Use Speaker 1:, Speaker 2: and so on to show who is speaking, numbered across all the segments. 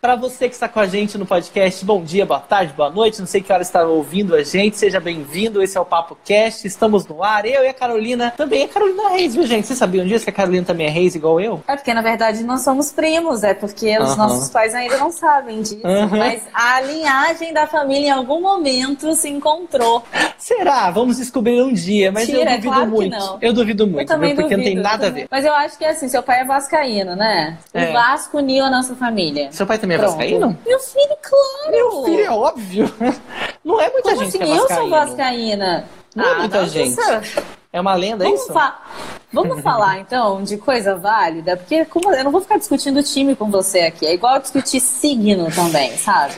Speaker 1: Para você que está com a gente no podcast, bom dia, boa tarde, boa noite. Não sei que hora está ouvindo a gente, seja bem-vindo. Esse é o Papo Cast, estamos no ar. Eu e a Carolina, também é Carolina Reis, viu, gente? Vocês sabiam disso que a Carolina também é Reis igual eu?
Speaker 2: É porque na verdade nós somos primos, é porque os nossos pais ainda não sabem disso. Mas a linhagem da família em algum momento se encontrou.
Speaker 1: Será? Vamos descobrir um dia, mas eu
Speaker 2: é
Speaker 1: duvido
Speaker 2: claro que
Speaker 1: muito. Eu duvido muito,
Speaker 2: Eu também
Speaker 1: viu? porque
Speaker 2: duvido,
Speaker 1: não tem nada
Speaker 2: eu
Speaker 1: a ver.
Speaker 2: Mas eu acho que é assim, seu pai é vascaíno, né?
Speaker 1: É.
Speaker 2: O Vasco uniu a nossa família.
Speaker 1: Seu pai também é
Speaker 2: Pronto.
Speaker 1: vascaíno?
Speaker 2: Meu filho, claro!
Speaker 1: Meu filho, é óbvio. Não é muita
Speaker 2: Como
Speaker 1: gente
Speaker 2: assim?
Speaker 1: que é
Speaker 2: eu
Speaker 1: vascaíno.
Speaker 2: sou vascaína.
Speaker 1: Não é muita gente. É uma lenda, é
Speaker 2: Vamos,
Speaker 1: isso?
Speaker 2: fa- Vamos falar então de coisa válida, porque como- eu não vou ficar discutindo time com você aqui. É igual discutir signo também, sabe?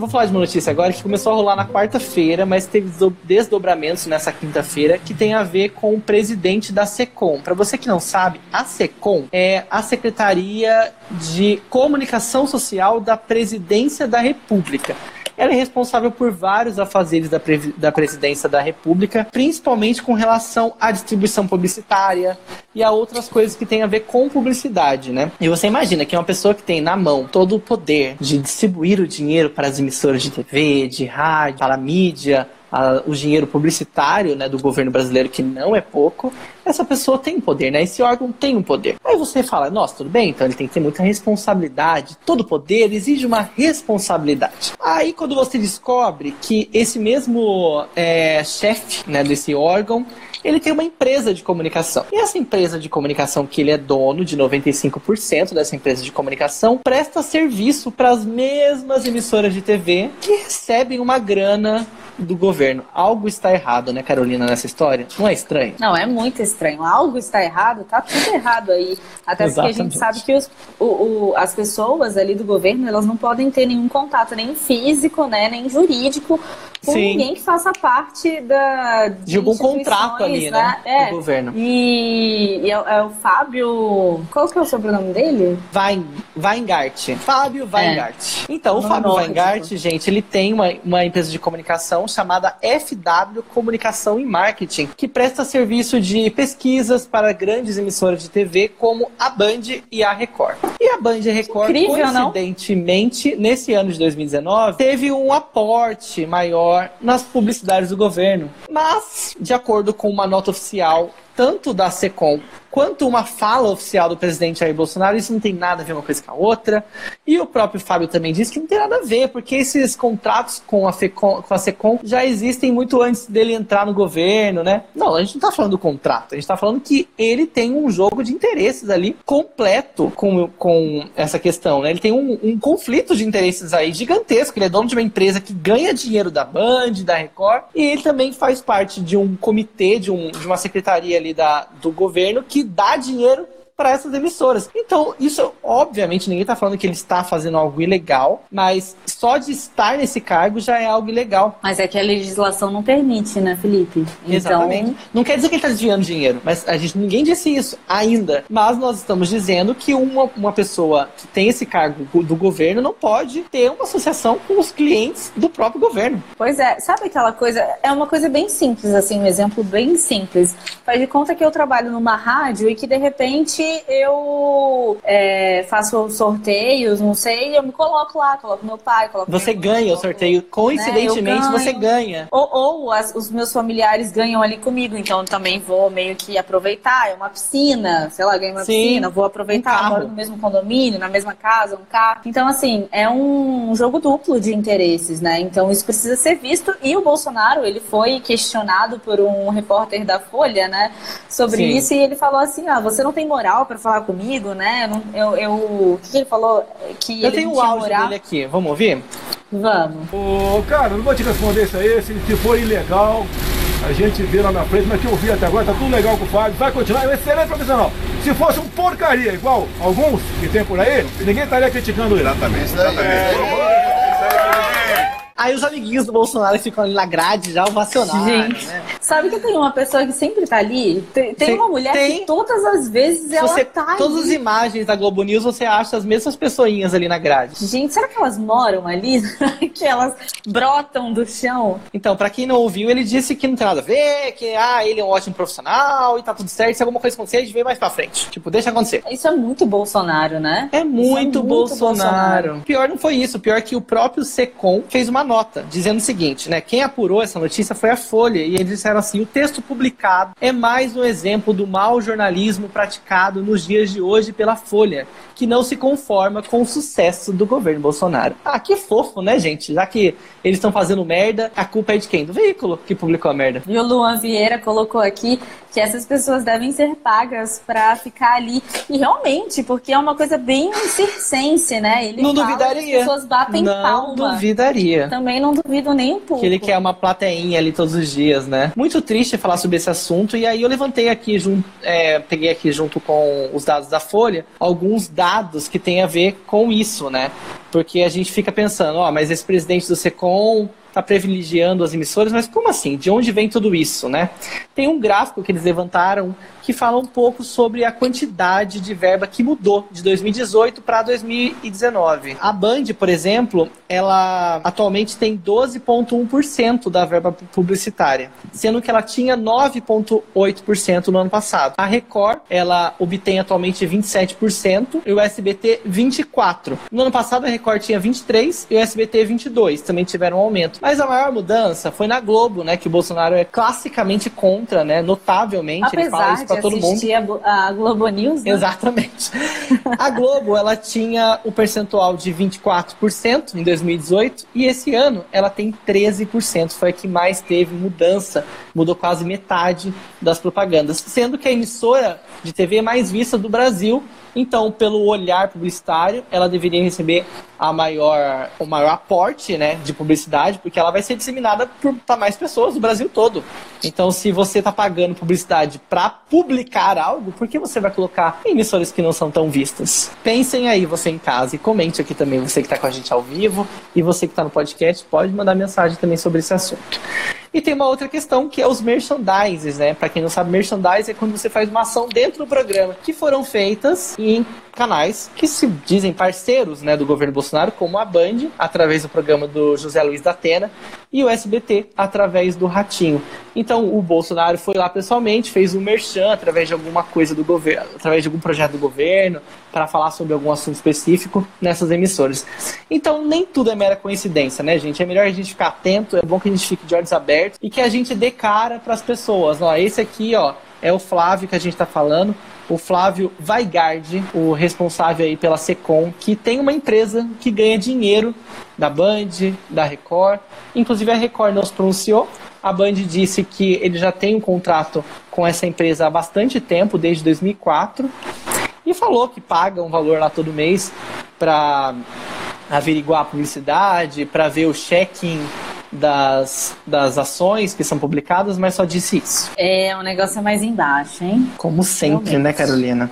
Speaker 1: Vou falar de uma notícia agora que começou a rolar na quarta-feira, mas teve desdo- desdobramentos nessa quinta-feira que tem a ver com o presidente da SECOM. Para você que não sabe, a SECOM é a Secretaria de Comunicação Social da Presidência da República. Ela é responsável por vários afazeres da, da presidência da República, principalmente com relação à distribuição publicitária e a outras coisas que têm a ver com publicidade, né? E você imagina que uma pessoa que tem na mão todo o poder de distribuir o dinheiro para as emissoras de TV, de rádio, para a mídia, a- o dinheiro publicitário né, do governo brasileiro, que não é pouco, essa pessoa tem poder, né? Esse órgão tem um poder. Aí você fala, nossa, tudo bem, então ele tem que ter muita responsabilidade. Todo poder exige uma responsabilidade. Aí quando você descobre que esse mesmo é, chefe né, desse órgão ele tem uma empresa de comunicação. E essa empresa de comunicação, que ele é dono de 95% dessa empresa de comunicação, presta serviço para as mesmas emissoras de TV que recebem uma grana do governo. Algo está errado, né, Carolina, nessa história? Não é estranho?
Speaker 2: Não, é muito estranho. Algo está errado, tá tudo errado aí. Até porque a gente sabe que os- o- o- as pessoas ali do governo, elas não podem ter nenhum contato, nem físico, né, nem jurídico, com
Speaker 1: Sim.
Speaker 2: ninguém que faça parte da,
Speaker 1: De algum contrato ali,
Speaker 2: instituições,
Speaker 1: né,
Speaker 2: É.
Speaker 1: do governo.
Speaker 2: E, e é, é o Fábio... Qual que é o sobrenome dele?
Speaker 1: Wein, Weingart. Fábio Weingart. Então, o
Speaker 2: Nome
Speaker 1: Fábio
Speaker 2: nórdico.
Speaker 1: Weingart, gente, ele tem uma, uma empresa de comunicação chamada FW Comunicação e Marketing, que presta serviço de pesquisas para grandes emissoras de TV como a Band e a Record. E a Band e a Record,
Speaker 2: Incrível, não?
Speaker 1: coincidentemente, nesse ano de 2019, teve um aporte maior nas publicidades do governo. Mas, de acordo com uma nota oficial, tanto da SECOM quanto uma fala oficial do presidente Jair Bolsonaro, isso não tem nada a ver uma coisa com a outra. E o próprio Fábio também disse que não tem nada a ver, porque esses contratos com a, FECOM, com a SECOM já existem muito antes dele entrar no governo, né? Não, a gente não tá falando do contrato, a gente tá falando que ele tem um jogo de interesses ali completo com, com essa questão, né? Ele tem um, um conflito de interesses aí gigantesco. Ele é dono de uma empresa que ganha dinheiro da Band, da Record, e ele também faz parte de um comitê, de, um, de uma secretaria ali da, do governo que dá dinheiro para essas emissoras. Então, isso, obviamente, ninguém está falando que ele está fazendo algo ilegal, mas só de estar nesse cargo já é algo ilegal.
Speaker 2: Mas é que a legislação não permite, né, Felipe?
Speaker 1: Exatamente.
Speaker 2: Então,
Speaker 1: Não quer dizer que ele está desviando dinheiro, mas a gente ninguém disse isso ainda. Mas nós estamos dizendo que uma, uma pessoa que tem esse cargo do governo não pode ter uma associação com os clientes do próprio governo.
Speaker 2: Pois é, sabe aquela coisa? É uma coisa bem simples, assim, um exemplo bem simples. Faz de conta que eu trabalho numa rádio e que de repente eu é, faço sorteios, não sei, eu me coloco lá, coloco meu pai, coloco
Speaker 1: Você
Speaker 2: mãe,
Speaker 1: ganha o sorteio, coincidentemente
Speaker 2: Né,
Speaker 1: você ganha.
Speaker 2: Ou, ou as- os meus familiares ganham ali comigo, então eu também vou meio que aproveitar. É uma piscina, sei lá, ganho uma
Speaker 1: Sim,
Speaker 2: piscina, vou
Speaker 1: um
Speaker 2: aproveitar,
Speaker 1: carro.
Speaker 2: moro no mesmo condomínio, na mesma casa, um carro. Então, assim, é um jogo duplo de interesses, né? Então isso precisa ser visto. E o Bolsonaro, ele foi questionado por um repórter da Folha, né, sobre
Speaker 1: Sim.
Speaker 2: isso, e ele falou assim: ah, você não tem moral pra falar comigo, né? Eu, eu, eu- o que ele falou? Que
Speaker 1: Eu
Speaker 2: ele
Speaker 1: tenho o
Speaker 2: tinha
Speaker 1: áudio
Speaker 2: moral.
Speaker 1: dele aqui, vamos ouvir?
Speaker 2: Vamos.
Speaker 3: Ô, cara, não vou te responder isso aí, se, se for ilegal, a gente vê lá na frente, mas que eu vi até agora, tá tudo legal com o Fábio, vai continuar, é um excelente profissional. Se fosse um porcaria, igual alguns que tem por aí, ninguém estaria criticando ele.
Speaker 4: Exatamente, isso daí.
Speaker 1: Aí os amiguinhos do Bolsonaro ficam ali na grade já ovacionaram,
Speaker 2: Gente,
Speaker 1: né?
Speaker 2: Sabe que tem uma pessoa que sempre tá ali? Tem, tem uma mulher tem. que todas as vezes ela
Speaker 1: você,
Speaker 2: tá
Speaker 1: Todas ali. as imagens da Globo News você acha as mesmas pessoinhas ali na grade.
Speaker 2: Gente, será que elas moram ali? que elas brotam do chão?
Speaker 1: Então, para quem não ouviu, ele disse que não tem nada a ver, que ah, ele é um ótimo profissional e tá tudo certo. Se alguma coisa acontecer, a gente vê mais pra frente. Tipo, deixa acontecer.
Speaker 2: Isso é muito Bolsonaro, né?
Speaker 1: É muito, é muito Bolsonaro. Bolsonaro. Pior não foi isso. Pior que o próprio Secom fez uma nota dizendo o seguinte, né? Quem apurou essa notícia foi a Folha. E eles disseram assim: o texto publicado é mais um exemplo do mau jornalismo praticado nos dias de hoje pela Folha, que não se conforma com o sucesso do governo Bolsonaro. Ah, que fofo, né, gente? Já que eles estão fazendo merda, a culpa é de quem? Do veículo que publicou a merda.
Speaker 2: E o Luan Vieira colocou aqui que essas pessoas devem ser pagas para ficar ali. E realmente, porque é uma coisa bem circense, né?
Speaker 1: Ele não duvidaria.
Speaker 2: as pessoas batem não palma.
Speaker 1: Não duvidaria.
Speaker 2: Também não duvido nem um pouco.
Speaker 1: Que ele quer uma plateinha ali todos os dias, né? Muito triste falar sobre esse assunto. E aí eu levantei aqui, junto, é, peguei aqui junto com os dados da Folha, alguns dados que tem a ver com isso, né? Porque a gente fica pensando, ó, mas esse presidente do SECOM está privilegiando as emissoras, mas como assim? De onde vem tudo isso, né? Tem um gráfico que eles levantaram que fala um pouco sobre a quantidade de verba que mudou de 2018 para 2019. A Band, por exemplo, ela atualmente tem 12,1% da verba publicitária, sendo que ela tinha 9,8% no ano passado. A Record, ela obtém atualmente 27% e o SBT 24%. No ano passado a Record tinha 23% e o SBT 22%, também tiveram um aumento. Mas a maior mudança foi na Globo, né, que o Bolsonaro é classicamente contra, né, notavelmente,
Speaker 2: Apesar
Speaker 1: ele fala isso para todo mundo.
Speaker 2: A, Globo News,
Speaker 1: né? Exatamente. a Globo, ela tinha o percentual de 24% em 2018 e esse ano ela tem 13%. Foi a que mais teve mudança, mudou quase metade das propagandas, sendo que a emissora de TV mais vista do Brasil então, pelo olhar publicitário, ela deveria receber a maior, o maior aporte né, de publicidade, porque ela vai ser disseminada para mais pessoas do Brasil todo. Então, se você está pagando publicidade para publicar algo, por que você vai colocar em emissoras que não são tão vistas? Pensem aí, você em casa, e comente aqui também, você que está com a gente ao vivo e você que está no podcast, pode mandar mensagem também sobre esse assunto. E tem uma outra questão que é os merchandises, né? Para quem não sabe, merchandise é quando você faz uma ação dentro do programa, que foram feitas em canais que se dizem parceiros né, do governo Bolsonaro, como a Band, através do programa do José Luiz da Atena, e o SBT, através do Ratinho. Então, o Bolsonaro foi lá pessoalmente, fez um merchan através de alguma coisa do governo, através de algum projeto do governo, para falar sobre algum assunto específico nessas emissoras. Então, nem tudo é mera coincidência, né, gente? É melhor a gente ficar atento, é bom que a gente fique de olhos abertos e que a gente dê cara para as pessoas. Ó, esse aqui, ó, é o Flávio que a gente está falando o Flávio Vaigard, o responsável aí pela Secom, que tem uma empresa que ganha dinheiro da Band, da Record. Inclusive a Record não se pronunciou. A Band disse que ele já tem um contrato com essa empresa há bastante tempo, desde 2004, e falou que paga um valor lá todo mês para averiguar a publicidade, para ver o check-in das, das ações que são publicadas, mas só disse isso.
Speaker 2: É, o negócio é mais embaixo, hein?
Speaker 1: Como sempre, Realmente. né, Carolina?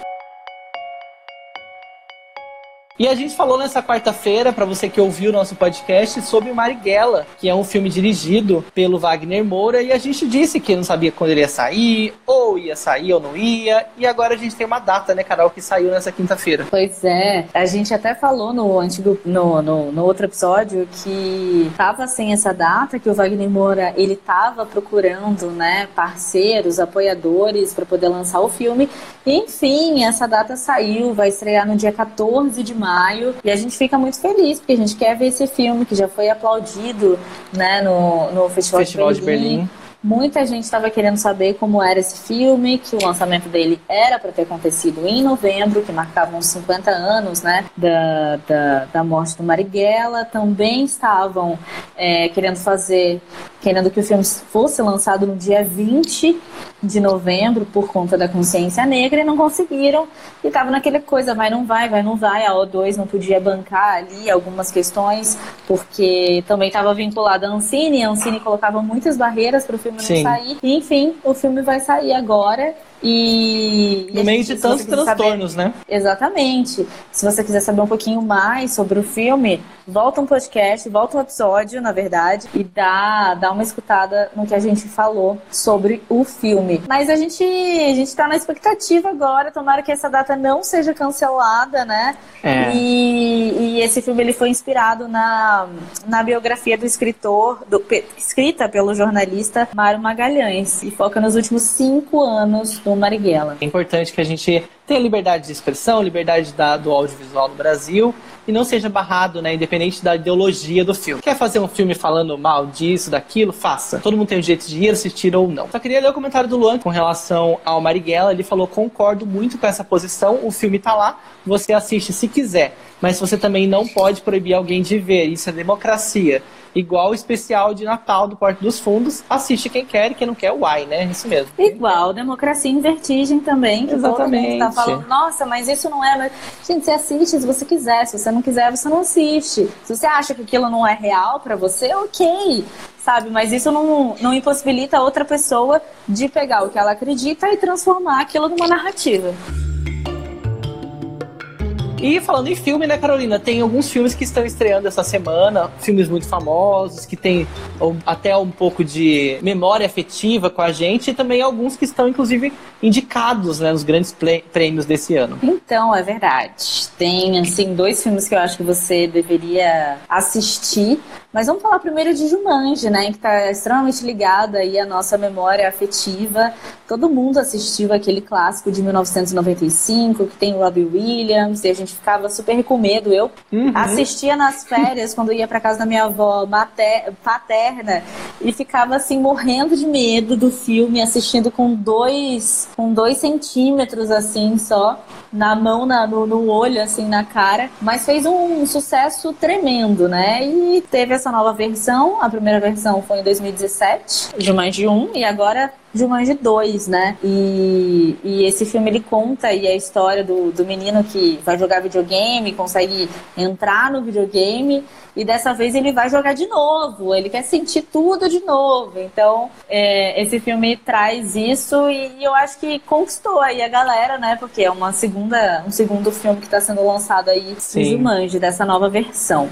Speaker 1: E a gente falou nessa quarta-feira, para você que ouviu o nosso podcast, sobre Marighella, que é um filme dirigido pelo Wagner Moura, e a gente disse que não sabia quando ele ia sair, ou ia sair ou não ia, e agora a gente tem uma data, né, Carol, que saiu nessa quinta-feira.
Speaker 2: Pois é, a gente até falou no antigo, no, no, no, outro episódio que tava sem essa data, que o Wagner Moura, ele tava procurando, né, parceiros, apoiadores para poder lançar o filme, enfim, essa data saiu, vai estrear no dia 14 de março, maio. E a gente fica muito feliz, porque a gente quer ver esse filme que já foi aplaudido né, no, no Festival, Festival de Berlim. De Berlim. Muita gente estava querendo saber como era esse filme, que o lançamento dele era para ter acontecido em novembro, que marcava uns 50 anos né, da, da, da morte do Marighella. Também estavam é, querendo fazer, querendo que o filme fosse lançado no dia 20 de novembro por conta da consciência negra e não conseguiram. E tava naquela coisa, vai, não vai, vai, não vai. A O2 não podia bancar ali algumas questões, porque também estava vinculada à Ancine, e a Ancine colocava muitas barreiras para o filme Sim. não sair. E, enfim, o filme vai sair agora E,
Speaker 1: no meio de tantos transtornos,
Speaker 2: saber...
Speaker 1: né?
Speaker 2: Exatamente. Se você quiser saber um pouquinho mais sobre o filme, volta um podcast, volta um episódio, na verdade, e dá, dá uma escutada no que a gente falou sobre o filme. Mas a gente, a gente tá na expectativa agora, tomara que essa data não seja cancelada, né? É. E, e esse filme ele foi inspirado na, na biografia do escritor, do, escrita pelo jornalista Mário Magalhães, e foca nos últimos cinco anos do Marighella.
Speaker 1: É importante que a gente tenha liberdade de expressão, liberdade da, do audiovisual no Brasil e não seja barrado, né, independente da ideologia do filme. Quer fazer um filme falando mal disso, daquilo? Faça. Todo mundo tem o direito de ir assistir ou não. Só queria ler o comentário do Luan com relação ao Marighella. Ele falou: concordo muito com essa posição, o filme tá lá, você assiste se quiser. Mas você também não pode proibir alguém de ver. Isso é democracia igual o especial de Natal do Porto dos Fundos. Assiste quem quer e quem não quer, uai, né? Isso mesmo.
Speaker 2: Igual Democracia em Vertigem também, que Exatamente. todo tá falando, nossa, mas isso não é. Gente, você assiste se você quiser. Se você não quiser, você não assiste. Se você acha que aquilo não é real para você, ok sabe? Mas isso não, não impossibilita outra pessoa de pegar o que ela acredita e transformar aquilo numa narrativa.
Speaker 1: E falando em filme, né, Carolina? Tem alguns filmes que estão estreando essa semana, filmes muito famosos, que tem até um pouco de memória afetiva com a gente, e também alguns que estão, inclusive, indicados né, nos grandes prêmios desse ano.
Speaker 2: Então, é verdade. Tem, assim, dois filmes que eu acho que você deveria assistir. Mas vamos falar primeiro de Jumanji, né? Que está extremamente ligado aí à nossa memória afetiva. Todo mundo assistiu aquele clássico de 1995, que tem Robbie Williams, e a gente ficava super com medo. Eu uhum. assistia nas férias, quando ia para casa da minha avó mater, paterna, e ficava assim, morrendo de medo do filme, assistindo com dois, com dois centímetros assim só, na mão, na, no, no olho, assim, na cara. Mas fez um sucesso tremendo, né? E teve essa nova versão. A primeira versão foi em 2017, Jumanji 1, e agora Jumanji 2, né? E, e esse filme ele conta e a história do, do menino que vai jogar videogame, consegue entrar no videogame e dessa vez ele vai jogar de novo, ele quer sentir tudo de novo. Então, é, esse filme traz isso e, e, eu acho que conquistou aí a galera, né? Porque é uma segunda, um segundo filme que está sendo lançado aí Sim. Jumanji, dessa nova versão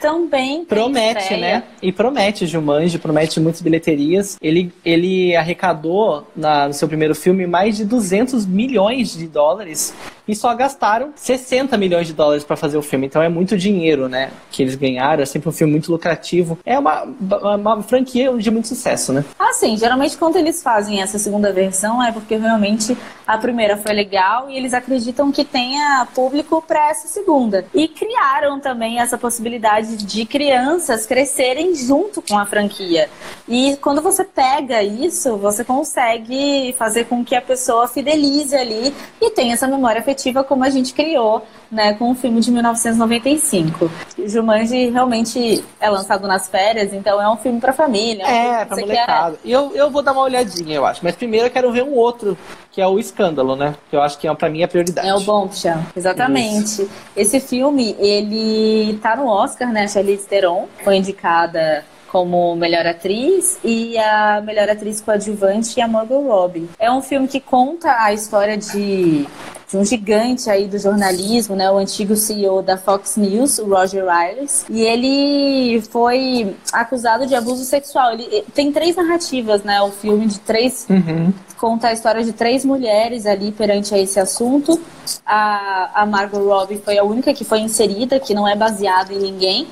Speaker 2: também
Speaker 1: promete, né? E promete Jumanji, promete muitas bilheterias. Ele, ele arrecadou na, no seu primeiro filme mais de 200 milhões de dólares e só gastaram 60 milhões de dólares para fazer o filme. Então é muito dinheiro, né? Que eles ganharam. É sempre um filme muito lucrativo. É uma, uma franquia de muito sucesso, né?
Speaker 2: Ah, sim. Geralmente quando eles fazem essa segunda versão é porque realmente a primeira foi legal e eles acreditam que tenha público para essa segunda. E criaram também essa possibilidade de crianças crescerem junto com a franquia. E quando você pega isso, você consegue fazer com que a pessoa fidelize ali e tenha essa memória afetiva como a gente criou né, com o filme de 1995. Jumanji realmente é lançado nas férias, então é um filme para família.
Speaker 1: É, pra molecada. Quer... Eu, eu vou dar uma olhadinha, eu acho. Mas primeiro eu quero ver um outro, que é o Escândalo, né? Que eu acho que é, pra mim é a prioridade.
Speaker 2: É o Bombshell, exatamente. Isso. Esse filme, ele tá no Oscar, né? A Charlize Theron foi indicada como melhor atriz e a melhor atriz coadjuvante é a Margot Robbie. É um filme que conta a história de de um gigante aí do jornalismo, né, o antigo CEO da Fox News, o Roger Ailes, e ele foi acusado de abuso sexual. Ele tem três narrativas, né, o filme de três uhum. Conta a história de três mulheres ali perante a esse assunto. A, a Margot Robbie foi a única que foi inserida, que não é baseada em ninguém.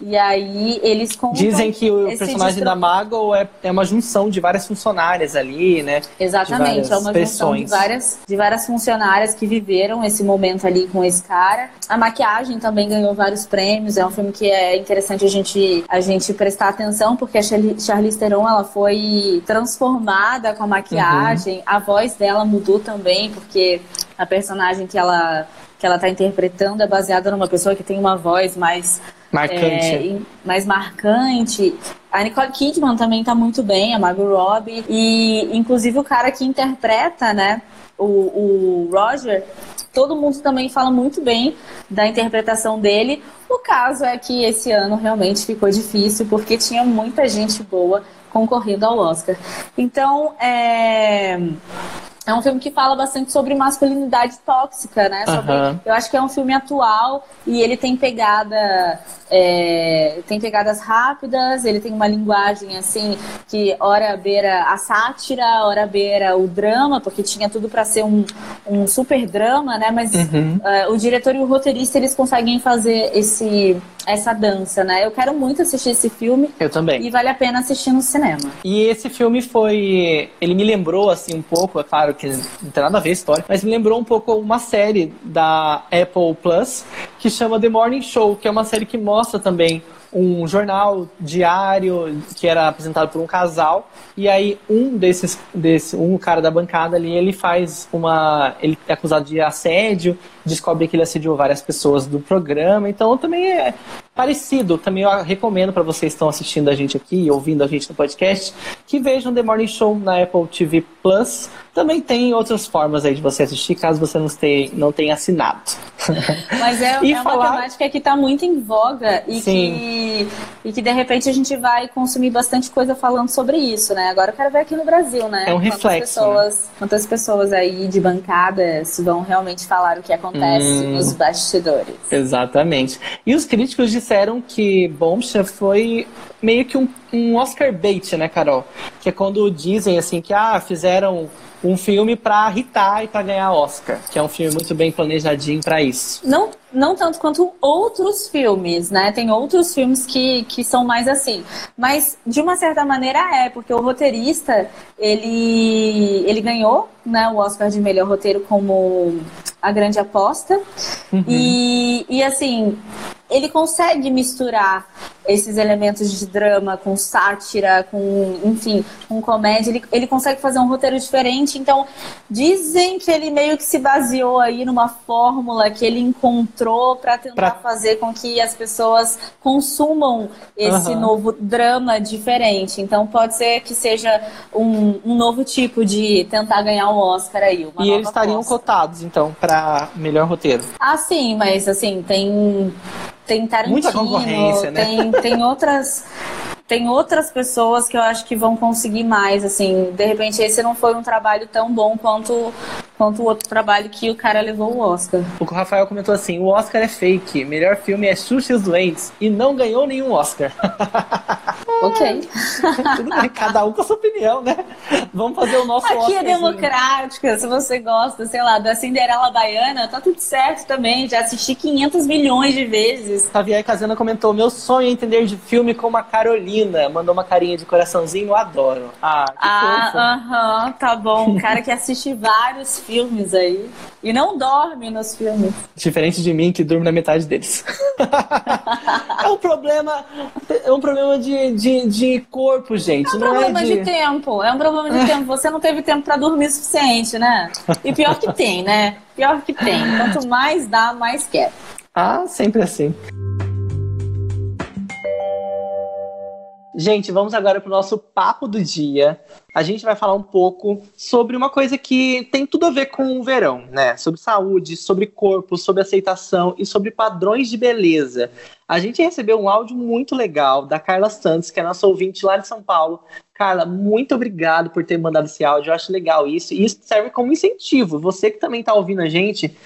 Speaker 2: E aí eles contam.
Speaker 1: Dizem que o personagem da Mago é, é uma junção de várias funcionárias ali, né?
Speaker 2: Exatamente, é uma junção de várias, de várias funcionárias que viveram esse momento ali com esse cara. A maquiagem também ganhou vários prêmios. É um filme que é interessante a gente, a gente prestar atenção, porque a Charlize Theron ela foi transformada com a maquiagem. Uhum. A voz dela mudou também, porque a personagem que ela que ela está interpretando é baseada numa pessoa que tem uma voz mais
Speaker 1: marcante,
Speaker 2: é, mais marcante. A Nicole Kidman também está muito bem, a Margot Robbie e inclusive o cara que interpreta, né, o, o Roger, todo mundo também fala muito bem da interpretação dele. O caso é que esse ano realmente ficou difícil porque tinha muita gente boa concorrendo ao Oscar. Então, é é um filme que fala bastante sobre masculinidade tóxica, né? Sobre, uhum. Eu acho que é um filme atual e ele tem pegada. É, tem pegadas rápidas, ele tem uma linguagem assim que ora beira a sátira, ora beira o drama, porque tinha tudo para ser um, um super drama, né? Mas uhum. uh, o diretor e o roteirista eles conseguem fazer esse essa dança, né? Eu quero muito assistir esse filme.
Speaker 1: Eu também.
Speaker 2: E vale a pena assistir no cinema.
Speaker 1: E esse filme foi. Ele me lembrou, assim, um pouco, é claro que não tem nada a ver a história, mas me lembrou um pouco uma série da Apple Plus que chama The Morning Show, que é uma série que mostra também um jornal diário que era apresentado por um casal e aí um desses desse um cara da bancada ali ele faz uma ele é acusado de assédio descobre que ele assediou várias pessoas do programa então também é parecido também eu recomendo para vocês que estão assistindo a gente aqui ouvindo a gente no podcast que vejam The Morning Show na Apple TV Plus também tem outras formas aí de você assistir caso você não tenha, não tenha assinado
Speaker 2: mas é, é falar... uma temática que está muito em voga e Sim. que e que de repente a gente vai consumir bastante coisa falando sobre isso, né? Agora eu quero ver aqui no Brasil, né?
Speaker 1: É um reflexo. Quantas
Speaker 2: pessoas, né? quantas pessoas aí de bancadas vão realmente falar o que acontece hum, nos bastidores.
Speaker 1: Exatamente. E os críticos disseram que Bombshell foi meio que um, um Oscar bait, né, Carol? Que é quando dizem assim que ah, fizeram um filme para irritar e para ganhar Oscar, que é um filme muito bem planejadinho para isso.
Speaker 2: Não, não tanto quanto outros filmes, né? Tem outros filmes que, que são mais assim, mas de uma certa maneira é, porque o roteirista ele ele ganhou, né, o Oscar de melhor roteiro como a grande aposta uhum. e, e assim ele consegue misturar esses elementos de drama com sátira, com, enfim, com comédia. Ele, ele consegue fazer um roteiro diferente. Então, dizem que ele meio que se baseou aí numa fórmula que ele encontrou para tentar pra... fazer com que as pessoas consumam esse uhum. novo drama diferente. Então, pode ser que seja um, um novo tipo de tentar ganhar o Oscar aí.
Speaker 1: e eles estariam cotados, então, para melhor roteiro.
Speaker 2: Ah, sim, mas assim, tem tem Tarantino, Muita concorrência, né? tem, tem outras tem outras pessoas que eu acho que vão conseguir mais, assim, de repente esse não foi um trabalho tão bom quanto quanto o outro trabalho que o cara levou o Oscar.
Speaker 1: O Rafael comentou assim: "O Oscar é fake, melhor filme é Xuxa e os Doentes e não ganhou nenhum Oscar".
Speaker 2: Ok.
Speaker 1: Cada um com a sua opinião, né? Vamos fazer o nosso
Speaker 2: Aqui é democrática, se você gosta, sei lá, da Cinderela Baiana, tá tudo certo também. Já assisti 500 milhões de vezes.
Speaker 1: Javier Casana comentou: Meu sonho é entender de filme como a Carolina. Mandou uma carinha de coraçãozinho, eu adoro. Ah, que
Speaker 2: Ah, aham, uh -huh, tá bom. Um cara que assiste vários filmes aí e não dorme nos filmes.
Speaker 1: Diferente de mim, que durmo na metade deles. é um problema, é um problema de, de de, de corpo, gente. É
Speaker 2: um
Speaker 1: não
Speaker 2: problema
Speaker 1: é
Speaker 2: de... de... tempo. É um problema de tempo. Você não teve tempo para dormir o suficiente, né? E pior que tem, né? Pior que tem. Quanto mais dá, mais quer.
Speaker 1: Ah, sempre assim. Gente, vamos agora para o nosso papo do dia. A gente vai falar um pouco sobre uma coisa que tem tudo a ver com o verão, né? Sobre saúde, sobre corpo, sobre aceitação e sobre padrões de beleza. A gente recebeu um áudio muito legal da Carla Santos, que é nossa ouvinte lá de São Paulo. Carla, muito obrigado por ter mandado esse áudio. Eu acho legal isso. E isso serve como incentivo. Você que também está ouvindo a gente,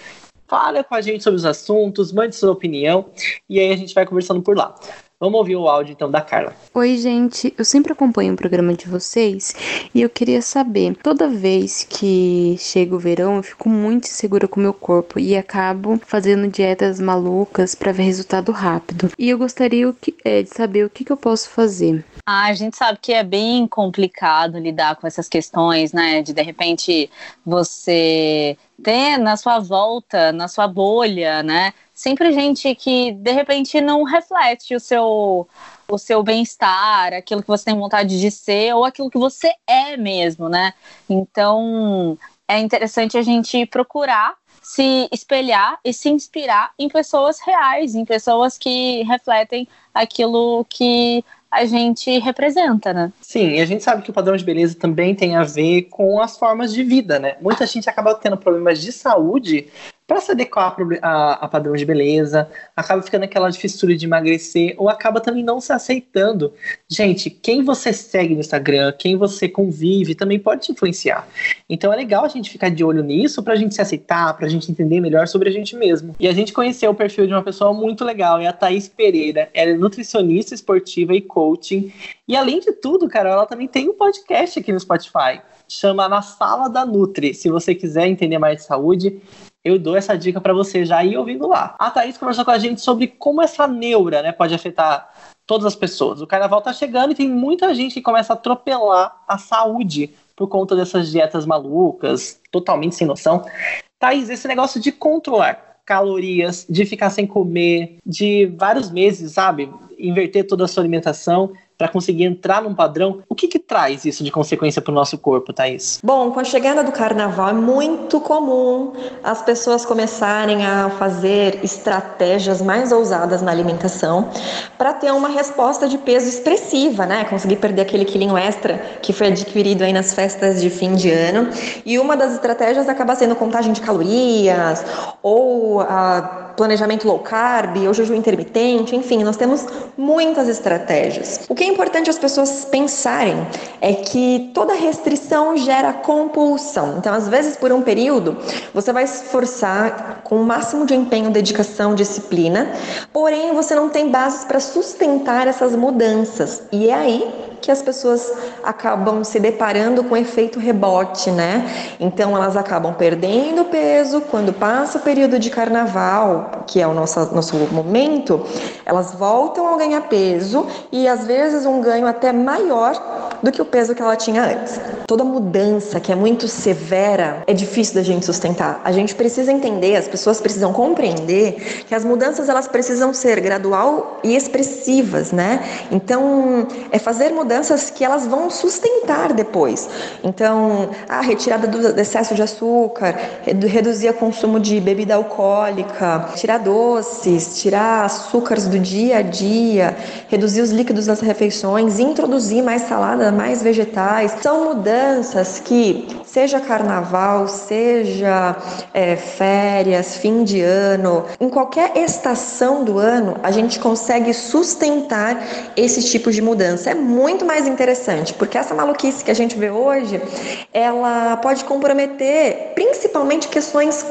Speaker 1: fala com a gente sobre os assuntos, mande sua opinião e aí a gente vai conversando por lá. Vamos ouvir o áudio então da Carla.
Speaker 4: Oi, gente. Eu sempre acompanho o programa de vocês e eu queria saber, toda vez que chega o verão, eu fico muito insegura com o meu corpo e acabo fazendo dietas malucas para ver resultado rápido. E eu gostaria é, de saber o que, que eu posso fazer.
Speaker 2: Ah, a gente sabe que é bem complicado lidar com essas questões, né? De de repente você ter na sua volta, na sua bolha, né? Sempre gente que de repente não reflete o seu o seu bem-estar, aquilo que você tem vontade de ser ou aquilo que você é mesmo, né? Então, é interessante a gente procurar se espelhar e se inspirar em pessoas reais, em pessoas que refletem aquilo que a gente representa, né?
Speaker 1: Sim, e a gente sabe que o padrão de beleza também tem a ver com as formas de vida, né? Muita gente acaba tendo problemas de saúde para se adequar a, a, padrão de beleza, acaba ficando aquela fissura de emagrecer, ou acaba também não se aceitando. Gente, quem você segue no Instagram, quem você convive, também pode te influenciar. Então é legal a gente ficar de olho nisso para a gente se aceitar, para a gente entender melhor sobre a gente mesmo. E a gente conheceu o perfil de uma pessoa muito legal, é a Thaís Pereira. Ela é nutricionista esportiva e coaching. E além de tudo, cara, ela também tem um podcast aqui no Spotify chama Na Sala da Nutri. Se você quiser entender mais de saúde, eu dou essa dica para você já ir ouvindo lá. A Thaís conversou com a gente sobre como essa neura né, pode afetar todas as pessoas. O carnaval tá chegando e tem muita gente que começa a atropelar a saúde por conta dessas dietas malucas, totalmente sem noção. Thaís, esse negócio de controlar calorias, de ficar sem comer, de vários meses, sabe? Inverter toda a sua alimentação para conseguir entrar num padrão. O que, que traz isso de consequência para o nosso corpo, Thaís?
Speaker 5: Bom, com a chegada do carnaval é muito comum as pessoas começarem a fazer estratégias mais ousadas na alimentação para ter uma resposta de peso expressiva, né? Conseguir perder aquele quilinho extra que foi adquirido aí nas festas de fim de ano. E uma das estratégias acaba sendo contagem de calorias ou a planejamento low carb, ou jejum intermitente, enfim, nós temos muitas estratégias. O que é importante as pessoas pensarem é que toda restrição gera compulsão. Então, às vezes, por um período, você vai se esforçar com o máximo de empenho, dedicação, disciplina, porém você não tem bases para sustentar essas mudanças. E é aí que as pessoas acabam se deparando com efeito rebote, né? Então elas acabam perdendo peso quando passa o período de carnaval, que é o nosso, nosso momento, elas voltam a ganhar peso e às vezes um ganho até maior do que o peso que ela tinha antes. Toda mudança que é muito severa é difícil da gente sustentar. A gente precisa entender, as pessoas precisam compreender que as mudanças elas precisam ser gradual e expressivas, né? Então, é fazer mudanças que elas vão sustentar depois. Então, a retirada do excesso de açúcar, reduzir o consumo de bebida alcoólica, tirar doces, tirar açúcares do dia a dia, reduzir os líquidos das refeições, introduzir mais salada mais vegetais. São mudanças que, seja carnaval, seja é, férias, fim de ano, em qualquer estação do ano, a gente consegue sustentar esse tipo de mudança. É muito mais interessante, porque essa maluquice que a gente vê hoje, ela pode comprometer principalmente questões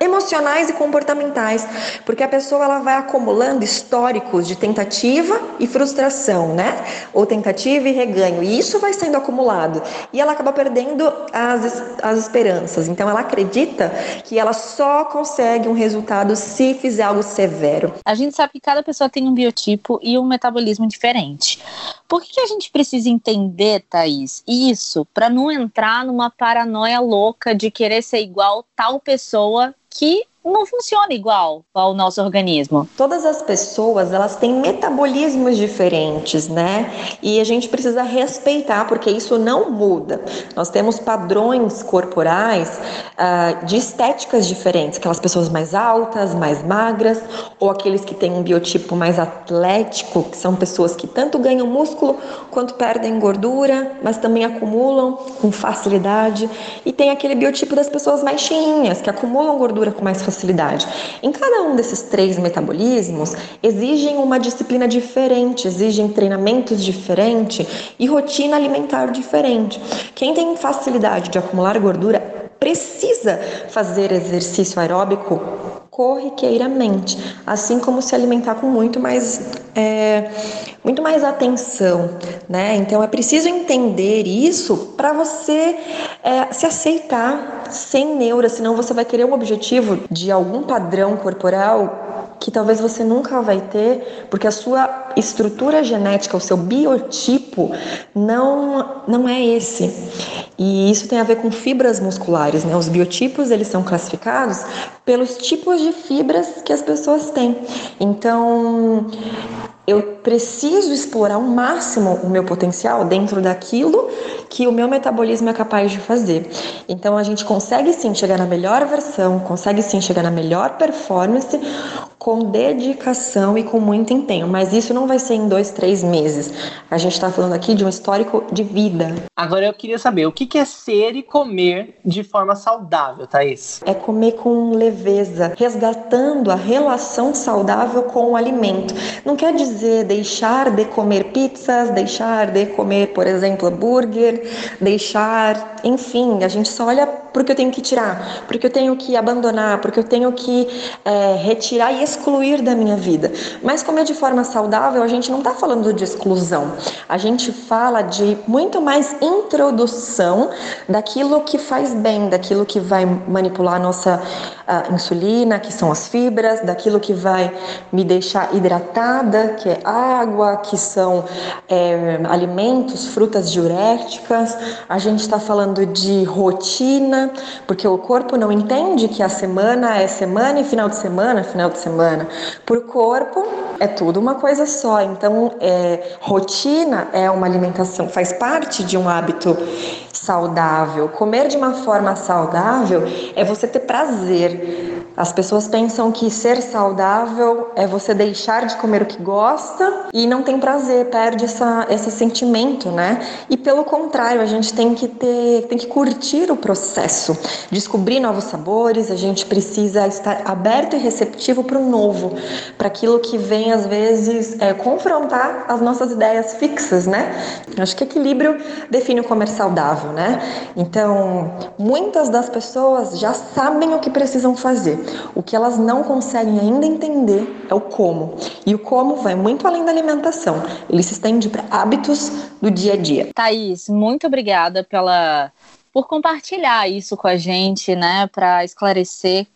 Speaker 5: emocionais e comportamentais, porque a pessoa ela vai acumulando históricos de tentativa e frustração, né? Ou tentativa e reganho, e isso vai sendo acumulado, e ela acaba perdendo as, as esperanças. Então ela acredita que ela só consegue um resultado se fizer algo severo.
Speaker 2: A gente sabe que cada pessoa tem um biotipo e um metabolismo diferente. Por que, a gente precisa entender, Thaís, isso para não entrar numa paranoia louca de querer ser igual tal pessoa que não funciona igual ao nosso organismo.
Speaker 5: Todas as pessoas, elas têm metabolismos diferentes, né? E a gente precisa respeitar, porque isso não muda. Nós temos padrões corporais uh, de estéticas diferentes, aquelas pessoas mais altas, mais magras, ou aqueles que têm um biotipo mais atlético, que são pessoas que tanto ganham músculo quanto perdem gordura, mas também acumulam com facilidade. E tem aquele biotipo das pessoas mais cheinhas, que acumulam gordura com mais facilidade facilidade. Em cada um desses três metabolismos, exigem uma disciplina diferente, exigem treinamentos diferentes e rotina alimentar diferente. Quem tem facilidade de acumular gordura precisa fazer exercício aeróbico corriqueiramente, assim como se alimentar com muito mais, é, muito mais atenção, né? Então é preciso entender isso para você é, se aceitar sem neura, senão você vai querer um objetivo de algum padrão corporal que talvez você nunca vai ter, porque a sua estrutura genética, o seu biotipo não não é esse. E isso tem a ver com fibras musculares, né? Os biotipos, eles são classificados pelos tipos de fibras que as pessoas têm. Então, eu preciso explorar ao máximo o meu potencial dentro daquilo que o meu metabolismo é capaz de fazer. Então a gente consegue sim chegar na melhor versão, consegue sim chegar na melhor performance com dedicação e com muito empenho, mas isso não vai ser em dois, três meses. A gente está falando aqui de um histórico de vida.
Speaker 1: Agora eu queria saber o que é ser e comer de forma saudável, Thaís?
Speaker 5: É comer com leveza, resgatando a relação saudável com o alimento. Não quer dizer deixar de comer pizzas, deixar de comer, por exemplo, hambúrguer, deixar, enfim, a gente só olha porque eu tenho que tirar, porque eu tenho que abandonar, porque eu tenho que é, retirar e excluir da minha vida. Mas comer de forma saudável, a gente não está falando de exclusão, a gente fala de muito mais introdução daquilo que faz bem, daquilo que vai manipular a nossa a insulina, que são as fibras, daquilo que vai me deixar hidratada, que é água, que são é, alimentos, frutas diuréticas. A gente está falando de rotina, porque o corpo não entende que a semana é semana e final de semana, final de semana. Por corpo é tudo uma coisa só. Então, é, rotina é uma alimentação, faz parte de um hábito saudável. Comer de uma forma saudável é você ter prazer. As pessoas pensam que ser saudável é você deixar de comer o que gosta e não tem prazer, perde essa, esse sentimento, né? E pelo contrário, a gente tem que ter, tem que curtir o processo, descobrir novos sabores, a gente precisa estar aberto e receptivo para o novo, para aquilo que vem às vezes é, confrontar as nossas ideias fixas, né? Acho que equilíbrio define o comer saudável, né? Então, muitas das pessoas já sabem o que precisam fazer. O que elas não conseguem ainda entender é o como. E o como vai muito além da alimentação. Ele se estende para hábitos do dia a dia.
Speaker 2: Thaís, muito obrigada pela por compartilhar isso com a gente, né, para esclarecer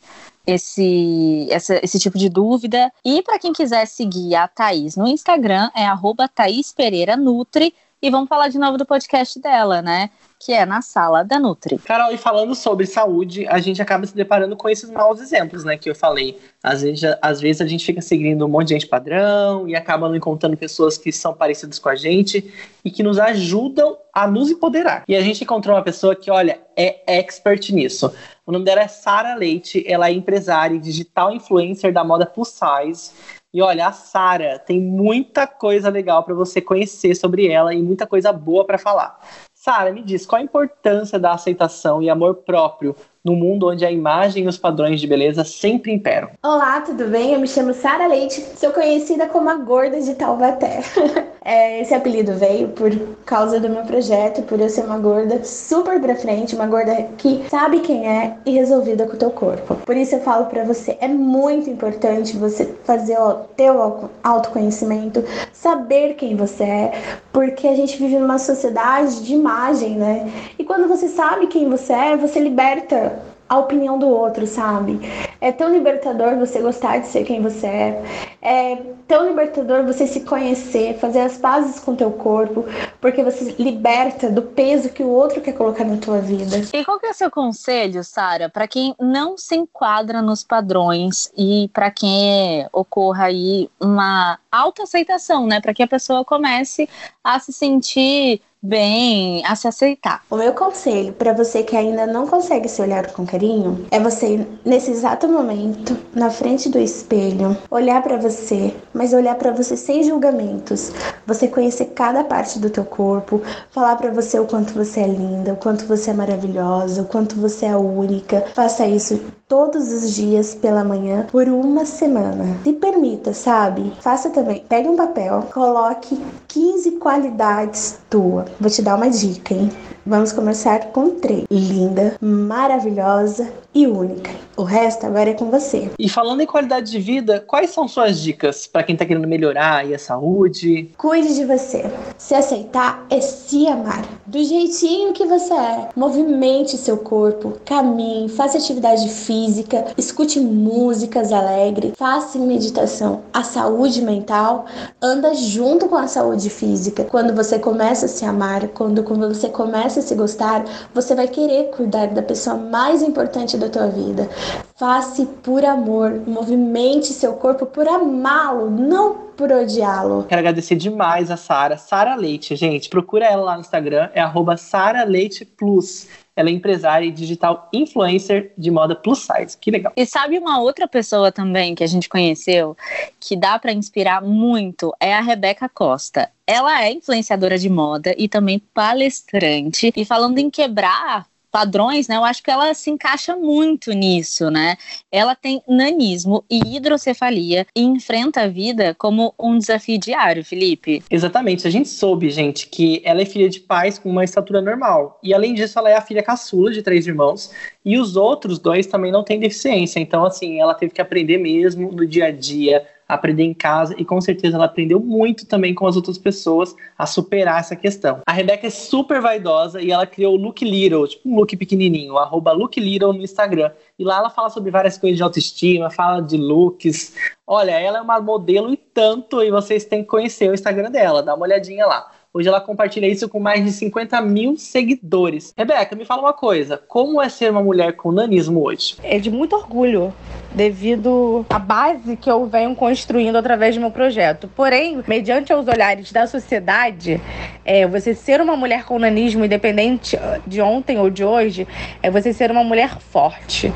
Speaker 2: esse, essa, esse tipo de dúvida. E para quem quiser seguir a Thaís no Instagram, é arroba Thaís Pereira Nutri. E vamos falar de novo do podcast dela, né? Que é na sala da Nutri.
Speaker 1: Carol, e falando sobre saúde, a gente acaba se deparando com esses maus exemplos, né? Que eu falei. Às vezes, às vezes a gente fica seguindo um monte de gente padrão e acaba não encontrando pessoas que são parecidas com a gente e que nos ajudam a nos empoderar. E a gente encontrou uma pessoa que, olha, é expert nisso. O nome dela é Sara Leite, ela é empresária e digital influencer da moda plus size. E olha, a Sara tem muita coisa legal para você conhecer sobre ela e muita coisa boa para falar. Sara, me diz, qual a importância da aceitação e amor próprio no mundo onde a imagem e os padrões de beleza sempre imperam?
Speaker 6: Olá, tudo bem? Eu me chamo Sara Leite, sou conhecida como a Gorda de Taubaté. é, esse apelido veio por causa do meu projeto, por eu ser uma gorda super pra frente, uma gorda que sabe quem é e resolvida com o teu corpo. Por isso eu falo para você, é muito importante você fazer o teu autoconhecimento, saber quem você é, porque a gente vive numa sociedade de imagem, né? E quando você sabe quem você é, você liberta a opinião do outro, sabe? É tão libertador você gostar de ser quem você é. É tão libertador você se conhecer, fazer as pazes com teu corpo, porque você liberta do peso que o outro quer colocar na tua vida.
Speaker 2: E qual que é o seu conselho, Sara, para quem não se enquadra nos padrões e para quem ocorra aí uma autoaceitação, né, para que a pessoa comece a se sentir bem, a se aceitar.
Speaker 6: O meu conselho para você que ainda não consegue se olhar com carinho é você nesse exato momento, na frente do espelho, olhar para você, mas olhar para você sem julgamentos. Você conhecer cada parte do teu corpo, falar para você o quanto você é linda, o quanto você é maravilhosa, o quanto você é única. Faça isso todos os dias pela manhã por uma semana. Se permita, sabe? Faça também. Pegue um papel, coloque 15 qualidades tua. Vou te dar uma dica, hein? Vamos começar com três: linda, maravilhosa e única. O resto agora é com você.
Speaker 1: E falando em qualidade de vida, quais são suas dicas para quem tá querendo melhorar a saúde?
Speaker 6: Cuide de você. Se aceitar é se amar. Do jeitinho que você é. Movimente seu corpo, caminhe, faça atividade física escute músicas alegres, faça meditação. A saúde mental anda junto com a saúde física. Quando você começa a se amar, quando você começa a se gostar, você vai querer cuidar da pessoa mais importante da tua vida. Faça por amor, movimente seu corpo por amá-lo, não por odiá-lo.
Speaker 1: Quero agradecer demais a Sara, Sara Leite, gente. Procura ela lá no Instagram, é arroba Sara Leite Plus. Ela é empresária e digital influencer de moda plus size. Que legal.
Speaker 2: E sabe uma outra pessoa também que a gente conheceu que dá para inspirar muito é a Rebeca Costa. Ela é influenciadora de moda e também palestrante. E falando em quebrar padrões, né? Eu acho que ela se encaixa muito nisso, né? Ela tem nanismo e hidrocefalia e enfrenta a vida como um desafio diário, Felipe.
Speaker 1: Exatamente. A gente soube, gente, que ela é filha de pais com uma estatura normal. E além disso, ela é a filha caçula de três irmãos. E os outros dois também não têm deficiência. Então, assim, ela teve que aprender mesmo no dia a dia aprender em casa e com certeza ela aprendeu muito também com as outras pessoas a superar essa questão. A Rebeca é super vaidosa e ela criou o Look Little, tipo um look pequenininho, arroba Look Little no Instagram. E lá ela fala sobre várias coisas de autoestima, fala de looks. Olha, ela é uma modelo e tanto, e vocês têm que conhecer o Instagram dela, dá uma olhadinha lá. Hoje ela compartilha isso com mais de 50 mil seguidores. Rebeca, me fala uma coisa: como é ser uma mulher com nanismo hoje?
Speaker 7: É de muito orgulho, devido à base que eu venho construindo através do meu projeto. Porém, mediante os olhares da sociedade, é, você ser uma mulher com nanismo, independente de ontem ou de hoje, é você ser uma mulher forte.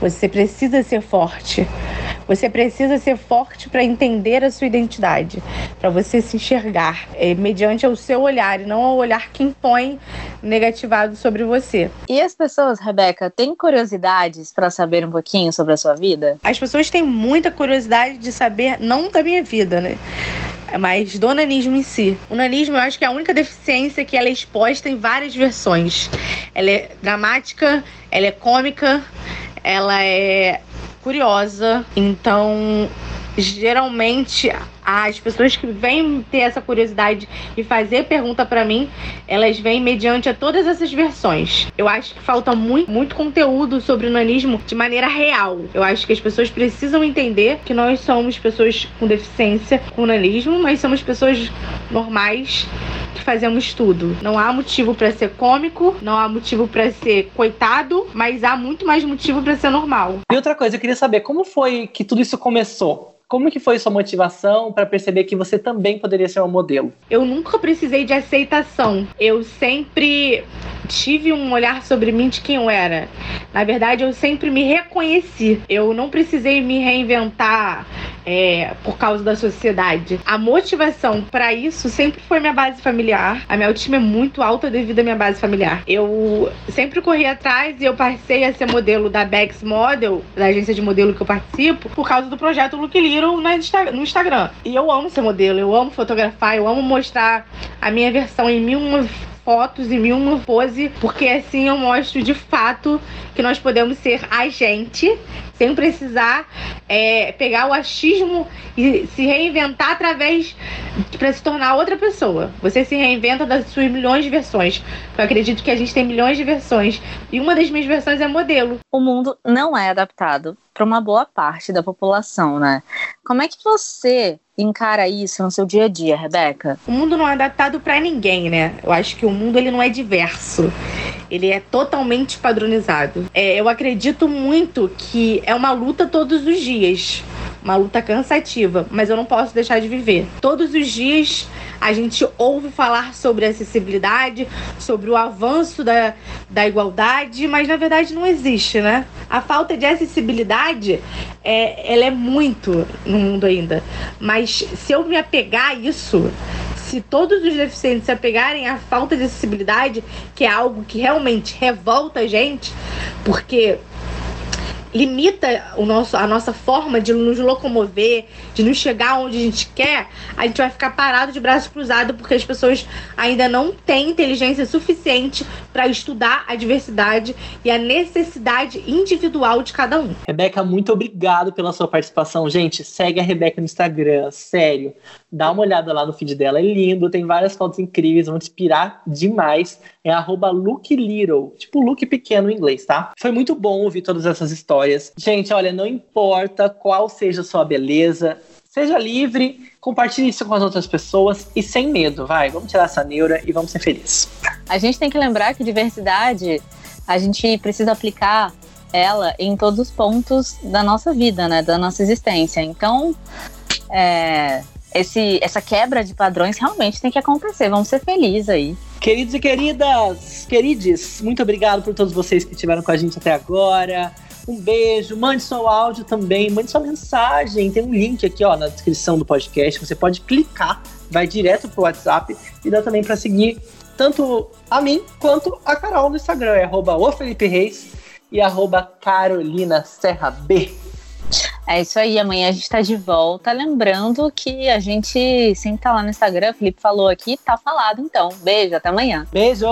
Speaker 7: Você precisa ser forte. Você precisa ser forte para entender a sua identidade, para você se enxergar é, mediante o seu olhar e não o olhar que impõe negativado sobre você.
Speaker 2: E as pessoas, Rebeca, têm curiosidades para saber um pouquinho sobre a sua vida?
Speaker 7: As pessoas têm muita curiosidade de saber, não da minha vida, né? mas do nanismo em si. O nanismo eu acho que é a única deficiência que ela é exposta em várias versões. Ela é dramática, ela é cômica, ela é curiosa. Então, geralmente as pessoas que vêm ter essa curiosidade e fazer pergunta para mim, elas vêm mediante a todas essas versões. Eu acho que falta muito, muito conteúdo sobre o nanismo de maneira real. Eu acho que as pessoas precisam entender que nós somos pessoas com deficiência com nanismo, mas somos pessoas normais que fazemos tudo. Não há motivo para ser cômico, não há motivo para ser coitado, mas há muito mais motivo para ser normal.
Speaker 1: E outra coisa, eu queria saber como foi que tudo isso começou? Como que foi sua motivação para perceber que você também poderia ser um modelo?
Speaker 7: Eu nunca precisei de aceitação. Eu sempre tive um olhar sobre mim de quem eu era. Na verdade, eu sempre me reconheci. Eu não precisei me reinventar é, por causa da sociedade. A motivação para isso sempre foi minha base familiar. A minha autoestima é muito alta devido à minha base familiar. Eu sempre corri atrás e eu passei a ser modelo da Bex Model, da agência de modelo que eu participo, por causa do projeto Look Little no Instagram. E eu amo ser modelo, eu amo fotografar, eu amo mostrar a minha versão em mil fotos e mil uma pose, porque assim eu mostro de fato que nós podemos ser a gente sem precisar é, pegar o achismo e se reinventar através para se tornar outra pessoa. Você se reinventa das suas milhões de versões. Eu acredito que a gente tem milhões de versões e uma das minhas versões é modelo.
Speaker 2: O mundo não é adaptado para uma boa parte da população, né? Como é que você encara isso no seu dia a dia, Rebeca?
Speaker 7: O mundo não é adaptado para ninguém, né? Eu acho que o mundo ele não é diverso. Ele é totalmente padronizado. É, eu acredito muito que é uma luta todos os dias uma luta cansativa, mas eu não posso deixar de viver. Todos os dias a gente ouve falar sobre acessibilidade, sobre o avanço da, da igualdade, mas na verdade não existe, né? A falta de acessibilidade é, ela é muito no mundo ainda. Mas se eu me apegar a isso, se todos os deficientes se apegarem à falta de acessibilidade, que é algo que realmente revolta a gente, porque limita o nosso, a nossa forma de nos locomover, de nos chegar onde a gente quer, a gente vai ficar parado de braços cruzados porque as pessoas ainda não têm inteligência suficiente para estudar a diversidade e a necessidade individual de cada um.
Speaker 1: Rebeca, muito obrigado pela sua participação. Gente, segue a Rebeca no Instagram, sério. Dá uma olhada lá no feed dela, é lindo, tem várias fotos incríveis, vão te inspirar demais. É arroba look little, tipo look pequeno em inglês, tá? Foi muito bom ouvir todas essas histórias histórias. Gente, olha, não importa qual seja a sua beleza, seja livre, compartilhe isso com as outras pessoas e sem medo, vai. Vamos tirar essa neura e vamos ser felizes.
Speaker 2: A gente tem que lembrar que diversidade a gente precisa aplicar ela em todos os pontos da nossa vida, né, da nossa existência. Então, é, esse, essa quebra de padrões realmente tem que acontecer. Vamos ser felizes aí.
Speaker 1: Queridos e queridas, querides, muito obrigado por todos vocês que estiveram com a gente até agora. Um beijo, mande seu áudio também, mande sua mensagem. Tem um link aqui ó, na descrição do podcast. Você pode clicar, vai direto pro WhatsApp e dá também para seguir tanto a mim quanto a Carol no Instagram. É arroba o Felipe Reis e arroba Carolina Serra B.
Speaker 2: É isso aí, amanhã a gente tá de volta. Lembrando que a gente sempre tá lá no Instagram, o Felipe falou aqui, tá falado então. Beijo, até amanhã.
Speaker 1: Beijo!